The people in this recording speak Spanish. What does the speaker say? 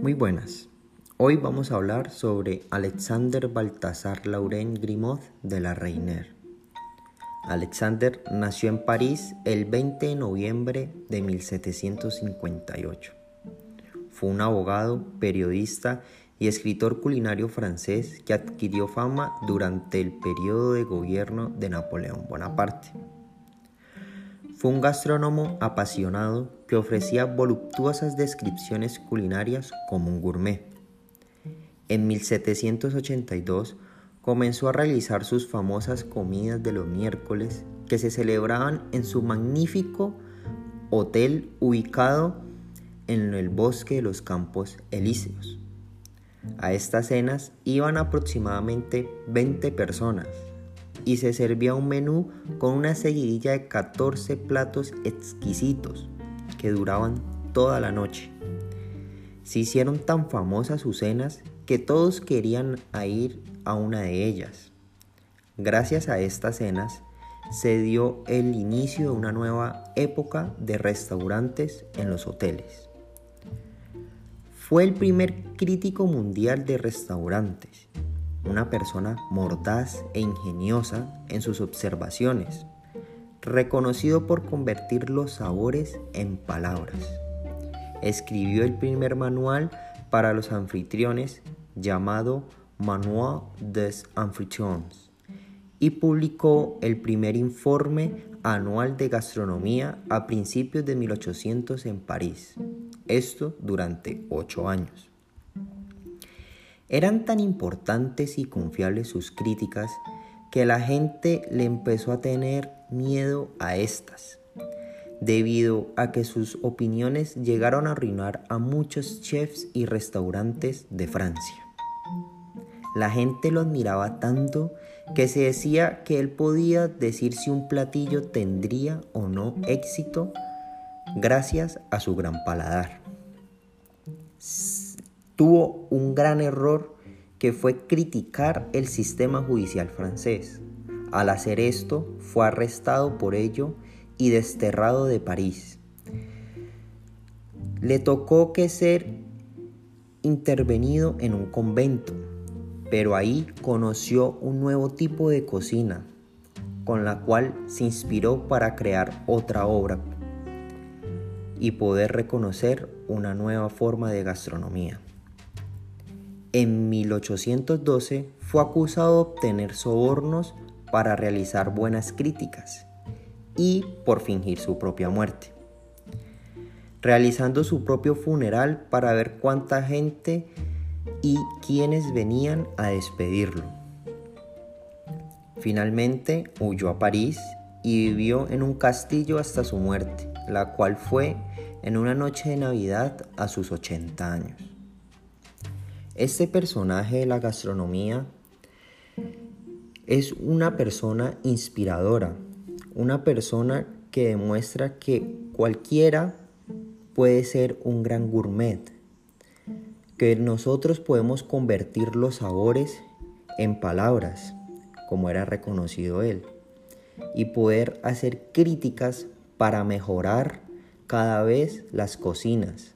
Muy buenas. Hoy vamos a hablar sobre Alexander Baltasar Laurent Grimaud de la Reiner. Alexander nació en París el 20 de noviembre de 1758. Fue un abogado, periodista y escritor culinario francés que adquirió fama durante el periodo de gobierno de Napoleón Bonaparte. Fue un gastrónomo apasionado que ofrecía voluptuosas descripciones culinarias como un gourmet. En 1782 comenzó a realizar sus famosas comidas de los miércoles que se celebraban en su magnífico hotel ubicado en el bosque de los Campos Elíseos. A estas cenas iban aproximadamente 20 personas y se servía un menú con una seguidilla de 14 platos exquisitos que duraban toda la noche. Se hicieron tan famosas sus cenas que todos querían ir a una de ellas. Gracias a estas cenas se dio el inicio de una nueva época de restaurantes en los hoteles. Fue el primer crítico mundial de restaurantes una persona mordaz e ingeniosa en sus observaciones, reconocido por convertir los sabores en palabras. Escribió el primer manual para los anfitriones llamado Manual des Anfitriones y publicó el primer informe anual de gastronomía a principios de 1800 en París, esto durante ocho años. Eran tan importantes y confiables sus críticas que la gente le empezó a tener miedo a estas, debido a que sus opiniones llegaron a arruinar a muchos chefs y restaurantes de Francia. La gente lo admiraba tanto que se decía que él podía decir si un platillo tendría o no éxito gracias a su gran paladar tuvo un gran error que fue criticar el sistema judicial francés. Al hacer esto, fue arrestado por ello y desterrado de París. Le tocó que ser intervenido en un convento, pero ahí conoció un nuevo tipo de cocina, con la cual se inspiró para crear otra obra y poder reconocer una nueva forma de gastronomía. En 1812 fue acusado de obtener sobornos para realizar buenas críticas y por fingir su propia muerte, realizando su propio funeral para ver cuánta gente y quiénes venían a despedirlo. Finalmente huyó a París y vivió en un castillo hasta su muerte, la cual fue en una noche de Navidad a sus 80 años. Este personaje de la gastronomía es una persona inspiradora, una persona que demuestra que cualquiera puede ser un gran gourmet, que nosotros podemos convertir los sabores en palabras, como era reconocido él, y poder hacer críticas para mejorar cada vez las cocinas